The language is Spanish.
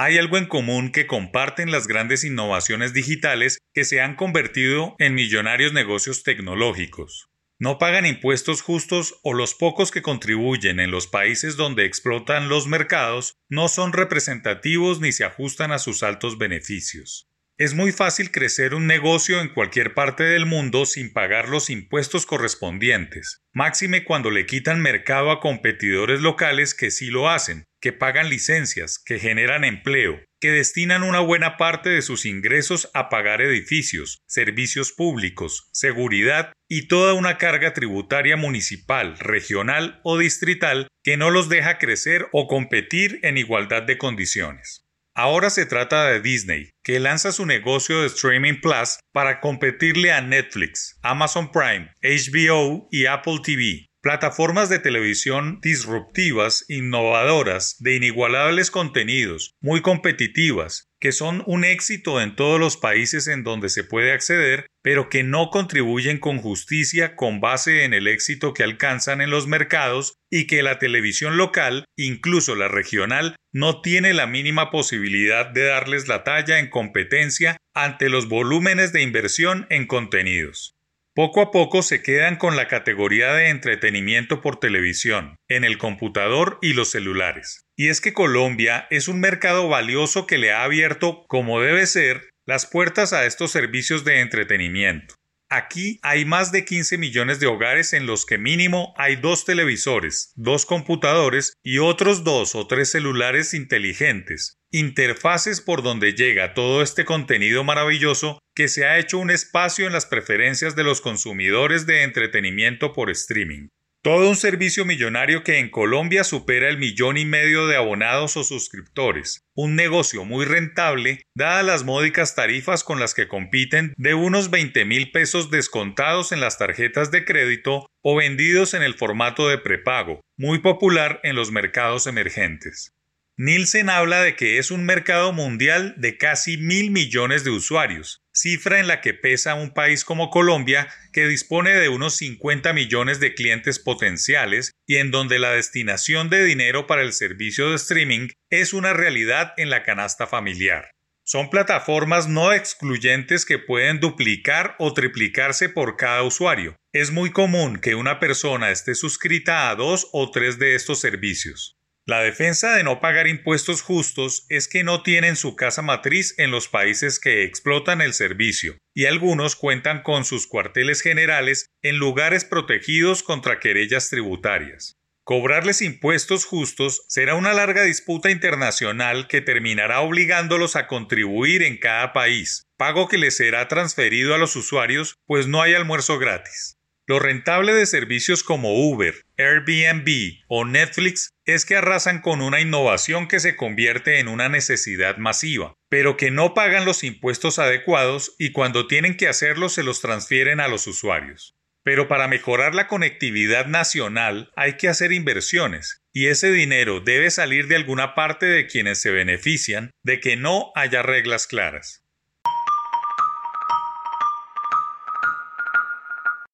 hay algo en común que comparten las grandes innovaciones digitales que se han convertido en millonarios negocios tecnológicos. No pagan impuestos justos o los pocos que contribuyen en los países donde explotan los mercados no son representativos ni se ajustan a sus altos beneficios. Es muy fácil crecer un negocio en cualquier parte del mundo sin pagar los impuestos correspondientes, máxime cuando le quitan mercado a competidores locales que sí lo hacen, que pagan licencias, que generan empleo, que destinan una buena parte de sus ingresos a pagar edificios, servicios públicos, seguridad y toda una carga tributaria municipal, regional o distrital que no los deja crecer o competir en igualdad de condiciones. Ahora se trata de Disney, que lanza su negocio de Streaming Plus para competirle a Netflix, Amazon Prime, HBO y Apple TV, plataformas de televisión disruptivas, innovadoras, de inigualables contenidos, muy competitivas, que son un éxito en todos los países en donde se puede acceder, pero que no contribuyen con justicia con base en el éxito que alcanzan en los mercados y que la televisión local, incluso la regional, no tiene la mínima posibilidad de darles la talla en competencia ante los volúmenes de inversión en contenidos. Poco a poco se quedan con la categoría de entretenimiento por televisión, en el computador y los celulares. Y es que Colombia es un mercado valioso que le ha abierto, como debe ser, las puertas a estos servicios de entretenimiento. Aquí hay más de 15 millones de hogares en los que mínimo hay dos televisores, dos computadores y otros dos o tres celulares inteligentes, interfaces por donde llega todo este contenido maravilloso que se ha hecho un espacio en las preferencias de los consumidores de entretenimiento por streaming. Todo un servicio millonario que en Colombia supera el millón y medio de abonados o suscriptores. Un negocio muy rentable, dadas las módicas tarifas con las que compiten de unos 20 mil pesos descontados en las tarjetas de crédito o vendidos en el formato de prepago, muy popular en los mercados emergentes. Nielsen habla de que es un mercado mundial de casi mil millones de usuarios, cifra en la que pesa un país como Colombia, que dispone de unos 50 millones de clientes potenciales y en donde la destinación de dinero para el servicio de streaming es una realidad en la canasta familiar. Son plataformas no excluyentes que pueden duplicar o triplicarse por cada usuario. Es muy común que una persona esté suscrita a dos o tres de estos servicios. La defensa de no pagar impuestos justos es que no tienen su casa matriz en los países que explotan el servicio, y algunos cuentan con sus cuarteles generales en lugares protegidos contra querellas tributarias. Cobrarles impuestos justos será una larga disputa internacional que terminará obligándolos a contribuir en cada país, pago que les será transferido a los usuarios, pues no hay almuerzo gratis. Lo rentable de servicios como Uber, Airbnb o Netflix es que arrasan con una innovación que se convierte en una necesidad masiva, pero que no pagan los impuestos adecuados y cuando tienen que hacerlo se los transfieren a los usuarios. Pero para mejorar la conectividad nacional hay que hacer inversiones, y ese dinero debe salir de alguna parte de quienes se benefician de que no haya reglas claras.